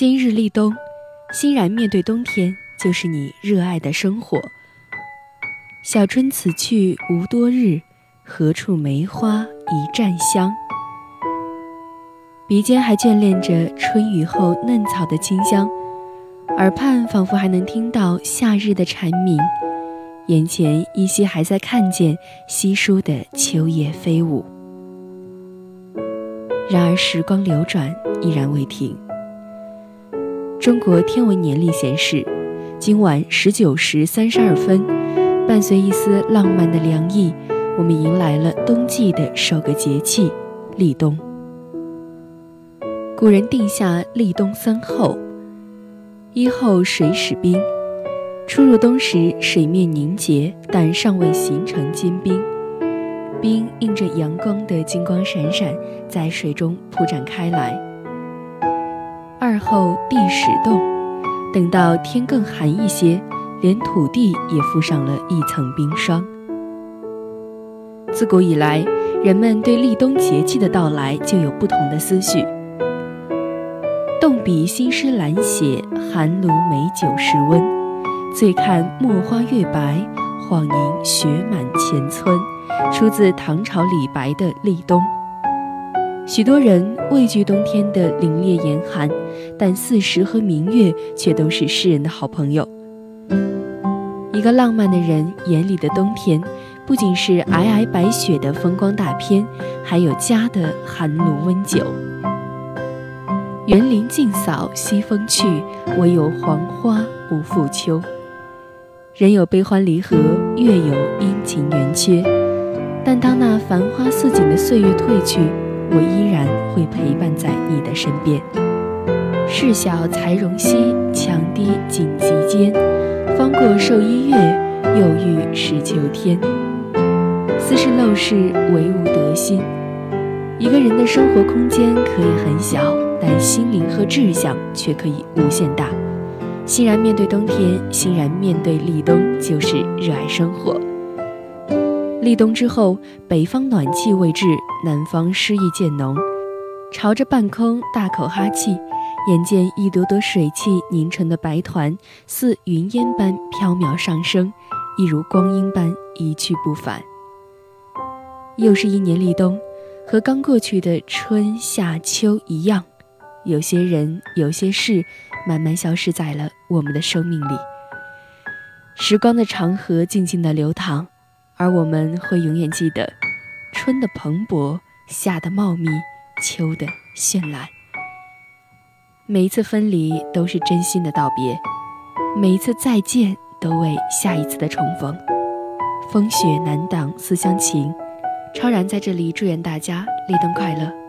今日立冬，欣然面对冬天，就是你热爱的生活。小春此去无多日，何处梅花一绽香？鼻尖还眷恋着春雨后嫩草的清香，耳畔仿佛还能听到夏日的蝉鸣，眼前依稀还在看见稀疏的秋叶飞舞。然而时光流转，依然未停。中国天文年历显示，今晚十九时三十二分，伴随一丝浪漫的凉意，我们迎来了冬季的首个节气——立冬。古人定下立冬三候：一候水始冰，初入冬时水面凝结，但尚未形成坚冰，冰映着阳光的金光闪闪，在水中铺展开来。二后地始冻，等到天更寒一些，连土地也覆上了一层冰霜。自古以来，人们对立冬节气的到来就有不同的思绪。动笔新诗懒写，寒炉美酒时温。醉看墨花月白，晃迎雪满前村。出自唐朝李白的《立冬》。许多人畏惧冬天的凛冽严寒，但四时和明月却都是诗人的好朋友。一个浪漫的人眼里的冬天，不仅是皑皑白雪的风光大片，还有家的寒炉温酒。园林尽扫西风去，唯有黄花不负秋。人有悲欢离合，月有阴晴圆缺，但当那繁花似锦的岁月褪去。我依然会陪伴在你的身边。事小才容膝，强低紧急间。方过寿一月，又遇是秋天。斯是陋室，惟吾德馨。一个人的生活空间可以很小，但心灵和志向却可以无限大。欣然面对冬天，欣然面对立冬，就是热爱生活。立冬之后，北方暖气未至，南方湿意渐浓，朝着半空大口哈气，眼见一朵朵水汽凝成的白团，似云烟般飘渺上升，一如光阴般一去不返。又是一年立冬，和刚过去的春夏秋一样，有些人，有些事，慢慢消失在了我们的生命里。时光的长河静静的流淌。而我们会永远记得，春的蓬勃，夏的茂密，秋的绚烂。每一次分离都是真心的道别，每一次再见都为下一次的重逢。风雪难挡思乡情，超然在这里祝愿大家立冬快乐。